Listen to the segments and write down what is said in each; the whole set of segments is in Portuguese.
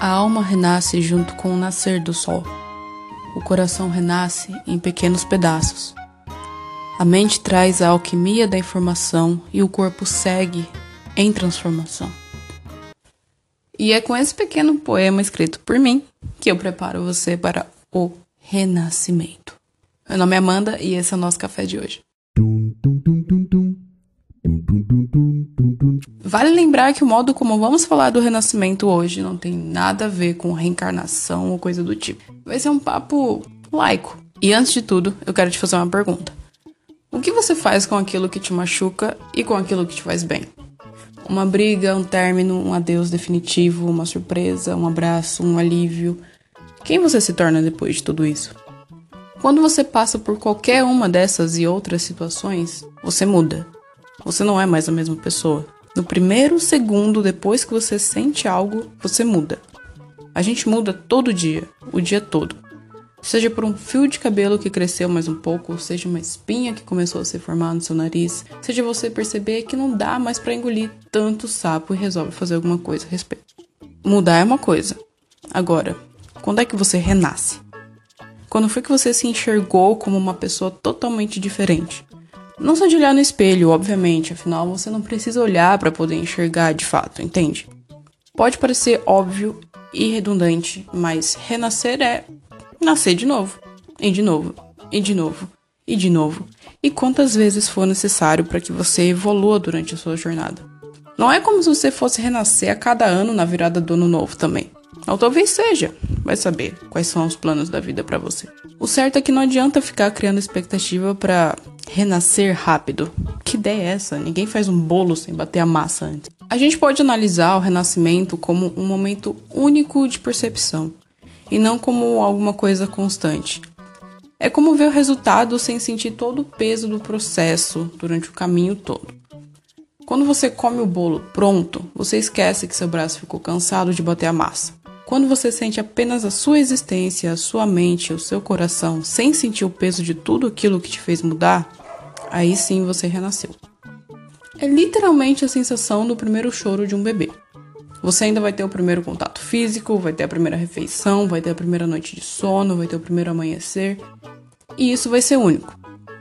A alma renasce junto com o nascer do sol. O coração renasce em pequenos pedaços. A mente traz a alquimia da informação e o corpo segue em transformação. E é com esse pequeno poema escrito por mim que eu preparo você para o renascimento. Meu nome é Amanda e esse é o nosso café de hoje. Vale lembrar que o modo como vamos falar do renascimento hoje não tem nada a ver com reencarnação ou coisa do tipo. Vai ser um papo laico. E antes de tudo, eu quero te fazer uma pergunta. O que você faz com aquilo que te machuca e com aquilo que te faz bem? Uma briga, um término, um adeus definitivo, uma surpresa, um abraço, um alívio. Quem você se torna depois de tudo isso? Quando você passa por qualquer uma dessas e outras situações, você muda. Você não é mais a mesma pessoa. No primeiro segundo depois que você sente algo, você muda. A gente muda todo dia, o dia todo. Seja por um fio de cabelo que cresceu mais um pouco, seja uma espinha que começou a se formar no seu nariz, seja você perceber que não dá mais para engolir tanto sapo e resolve fazer alguma coisa a respeito. Mudar é uma coisa. Agora, quando é que você renasce? Quando foi que você se enxergou como uma pessoa totalmente diferente? Não só de olhar no espelho, obviamente, afinal você não precisa olhar para poder enxergar de fato, entende? Pode parecer óbvio e redundante, mas renascer é nascer de novo, e de novo, e de novo, e de novo, e quantas vezes for necessário para que você evolua durante a sua jornada. Não é como se você fosse renascer a cada ano na virada do ano novo também. Ou talvez seja, vai saber quais são os planos da vida para você. O certo é que não adianta ficar criando expectativa para renascer rápido. Que ideia é essa? Ninguém faz um bolo sem bater a massa antes. A gente pode analisar o renascimento como um momento único de percepção e não como alguma coisa constante. É como ver o resultado sem sentir todo o peso do processo durante o caminho todo. Quando você come o bolo pronto, você esquece que seu braço ficou cansado de bater a massa. Quando você sente apenas a sua existência, a sua mente, o seu coração, sem sentir o peso de tudo aquilo que te fez mudar, aí sim você renasceu. É literalmente a sensação do primeiro choro de um bebê. Você ainda vai ter o primeiro contato físico, vai ter a primeira refeição, vai ter a primeira noite de sono, vai ter o primeiro amanhecer. E isso vai ser único.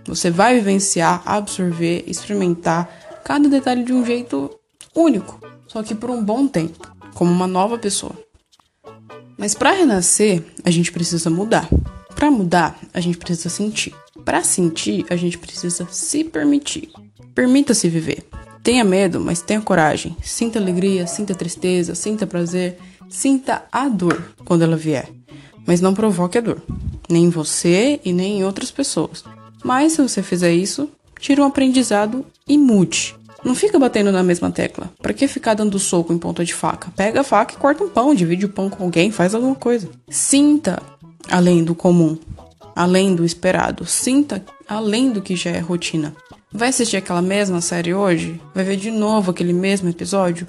Você vai vivenciar, absorver, experimentar cada detalhe de um jeito único, só que por um bom tempo, como uma nova pessoa. Mas para renascer, a gente precisa mudar. Para mudar, a gente precisa sentir. Para sentir, a gente precisa se permitir. Permita-se viver. Tenha medo, mas tenha coragem. Sinta alegria, sinta tristeza, sinta prazer, sinta a dor quando ela vier. Mas não provoque a dor, nem em você e nem em outras pessoas. Mas se você fizer isso, tire um aprendizado e mude. Não fica batendo na mesma tecla. Para que ficar dando soco em ponta de faca? Pega a faca e corta um pão, divide o pão com alguém, faz alguma coisa. Sinta além do comum, além do esperado. Sinta além do que já é rotina. Vai assistir aquela mesma série hoje? Vai ver de novo aquele mesmo episódio?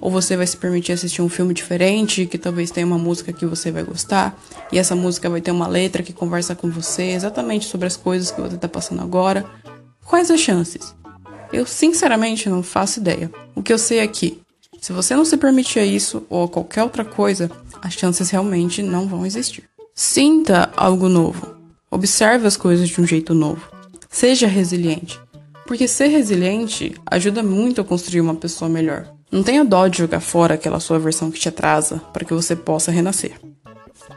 Ou você vai se permitir assistir um filme diferente, que talvez tenha uma música que você vai gostar, e essa música vai ter uma letra que conversa com você exatamente sobre as coisas que você está passando agora? Quais as chances? Eu sinceramente não faço ideia. O que eu sei é que, se você não se permitir isso ou qualquer outra coisa, as chances realmente não vão existir. Sinta algo novo. Observe as coisas de um jeito novo. Seja resiliente. Porque ser resiliente ajuda muito a construir uma pessoa melhor. Não tenha dó de jogar fora aquela sua versão que te atrasa para que você possa renascer.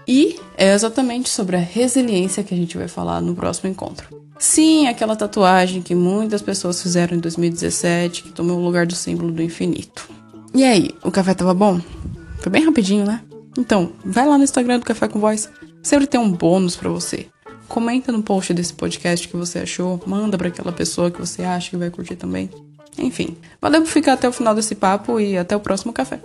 E é exatamente sobre a resiliência que a gente vai falar no próximo encontro. Sim, aquela tatuagem que muitas pessoas fizeram em 2017, que tomou o lugar do símbolo do infinito. E aí, o café tava bom? Foi bem rapidinho, né? Então, vai lá no Instagram do Café com Voz. Sempre tem um bônus para você. Comenta no post desse podcast que você achou, manda para aquela pessoa que você acha que vai curtir também. Enfim, valeu por ficar até o final desse papo e até o próximo café.